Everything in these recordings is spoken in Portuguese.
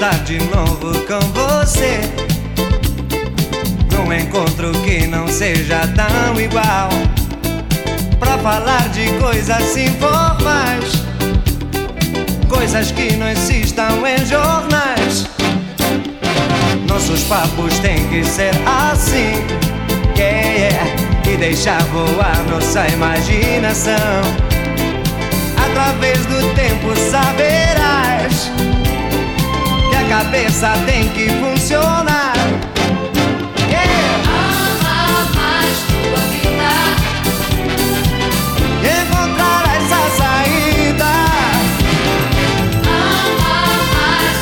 estar de novo com você. Num encontro que não seja tão igual. Pra falar de coisas informais. Coisas que não existam em jornais. Nossos papos têm que ser assim. Yeah, yeah. E deixar voar nossa imaginação. Através do tempo saberás cabeça tem que funcionar. Yeah. Ama mais tua vida. Encontrarás a saída. Ama mais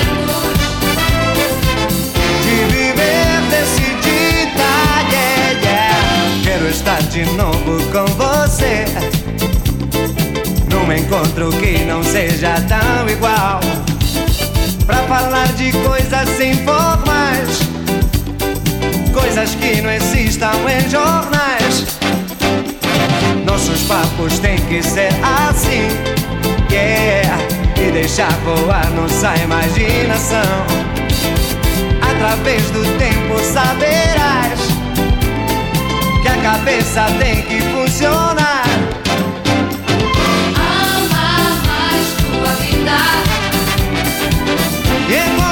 os momentos. de viver decidida. Yeah, yeah. Quero estar de novo com você. Num encontro que não seja tão igual. Pra falar de coisas informais. Coisas que não existam em jornais. Nossos papos têm que ser assim. Yeah. E deixar voar nossa imaginação. Através do tempo saberás que a cabeça tem que funcionar. E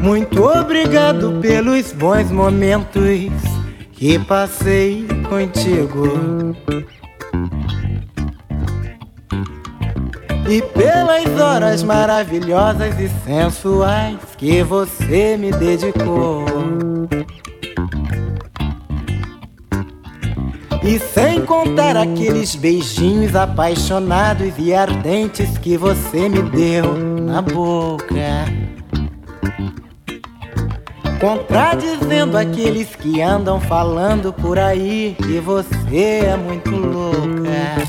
Muito obrigado pelos bons momentos que passei contigo. E pelas horas maravilhosas e sensuais que você me dedicou. E sem contar aqueles beijinhos apaixonados e ardentes que você me deu na boca. Contradizendo aqueles que andam falando por aí que você é muito louca.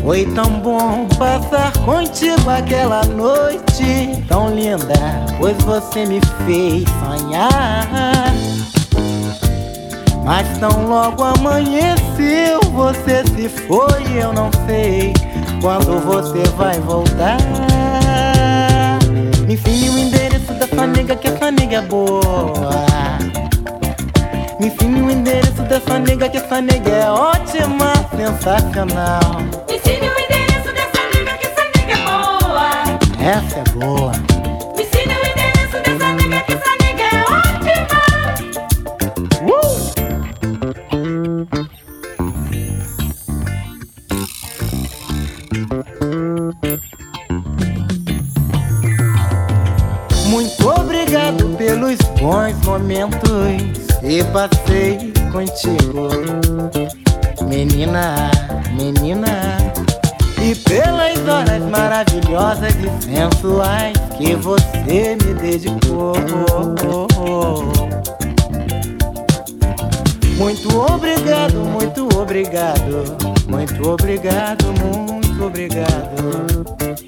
Foi tão bom passar contigo aquela noite tão linda, pois você me fez sonhar. Mas tão logo amanheceu, você se foi, eu não sei quando você vai voltar. Me ensine o endereço dessa nega que essa nega é boa. Me ensine o endereço dessa nega que essa nega é ótima, sensacional. Me ensine o endereço dessa nega que essa nega é boa. Essa é boa. Muito obrigado pelos bons momentos que passei contigo, menina, menina. E pelas horas maravilhosas e sensuais que você me dedicou. Muito obrigado, muito obrigado, muito obrigado, muito obrigado,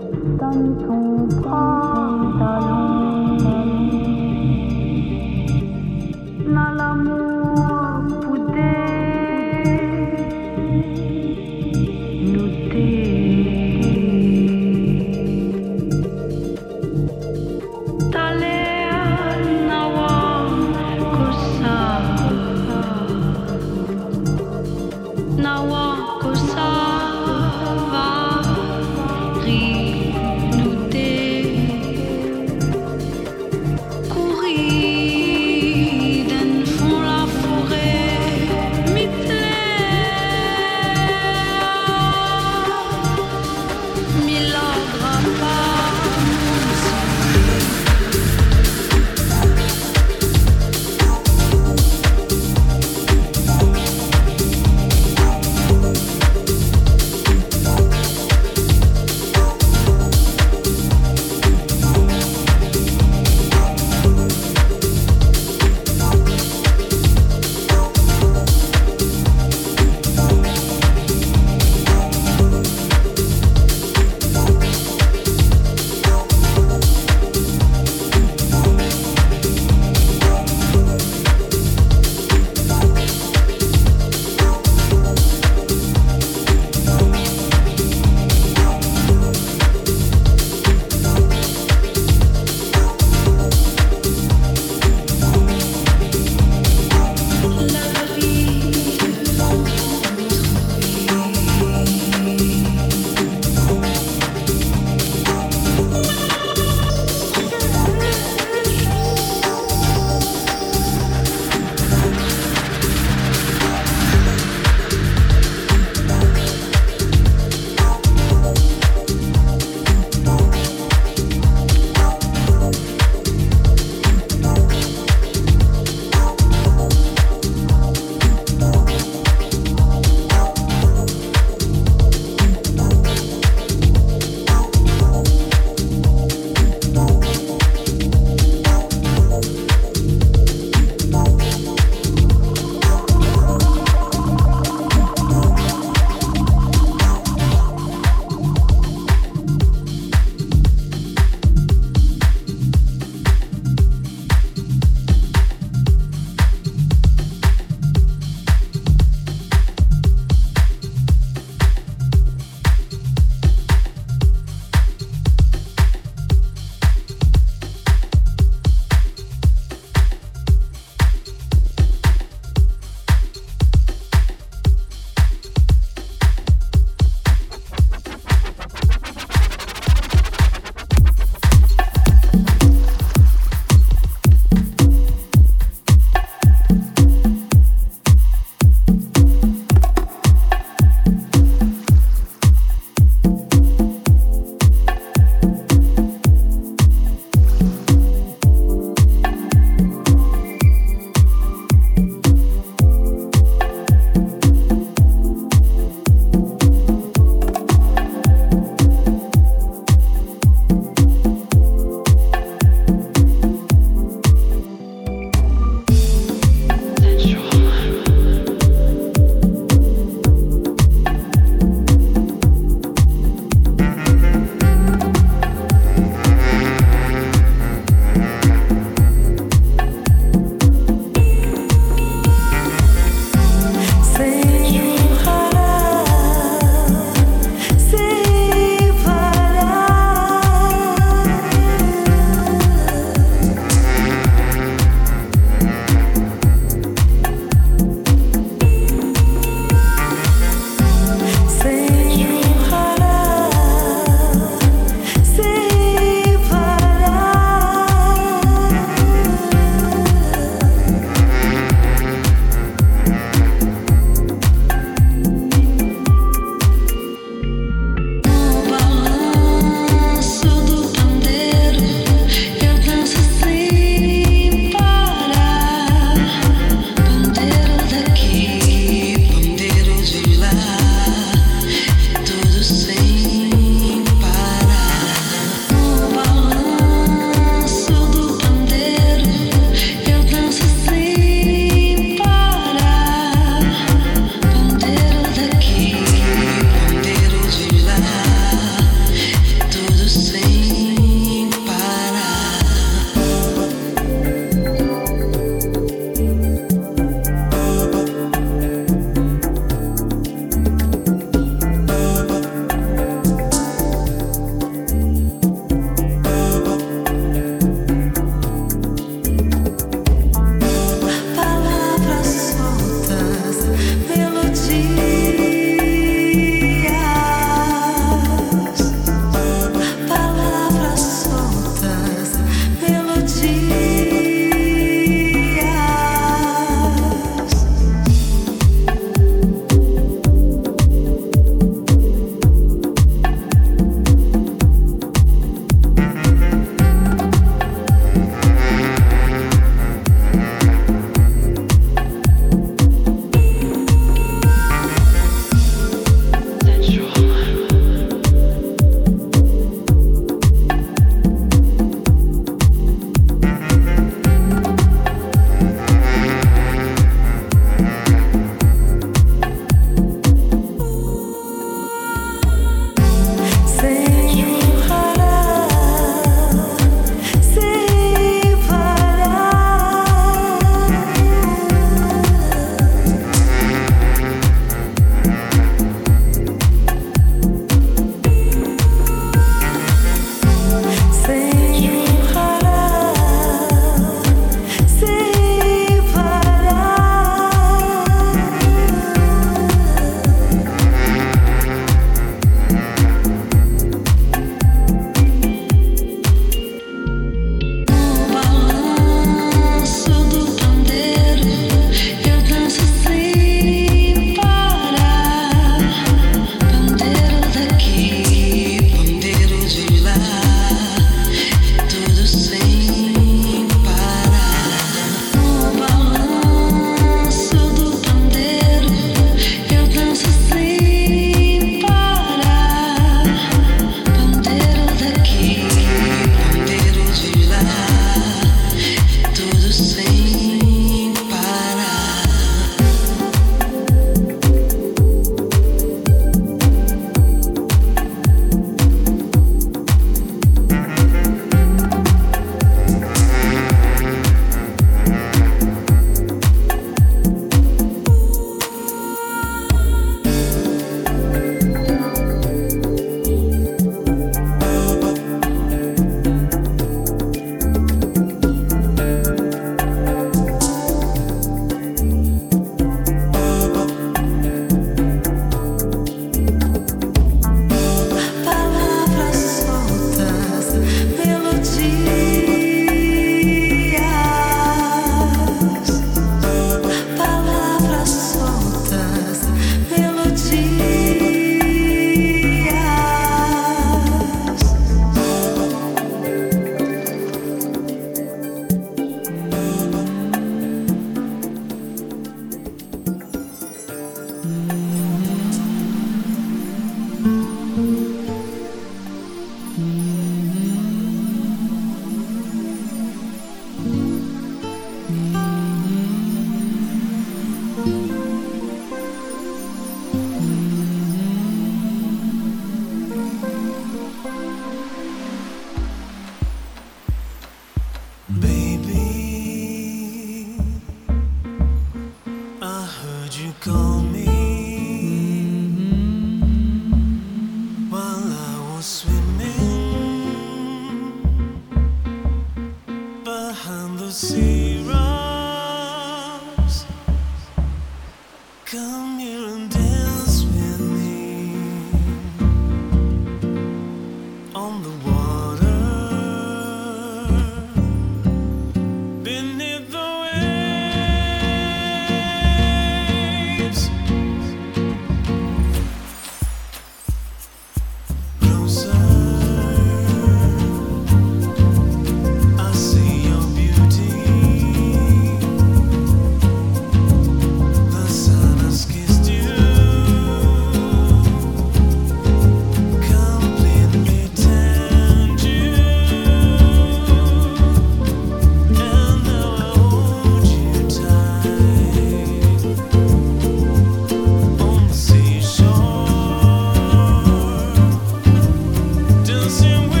dancing with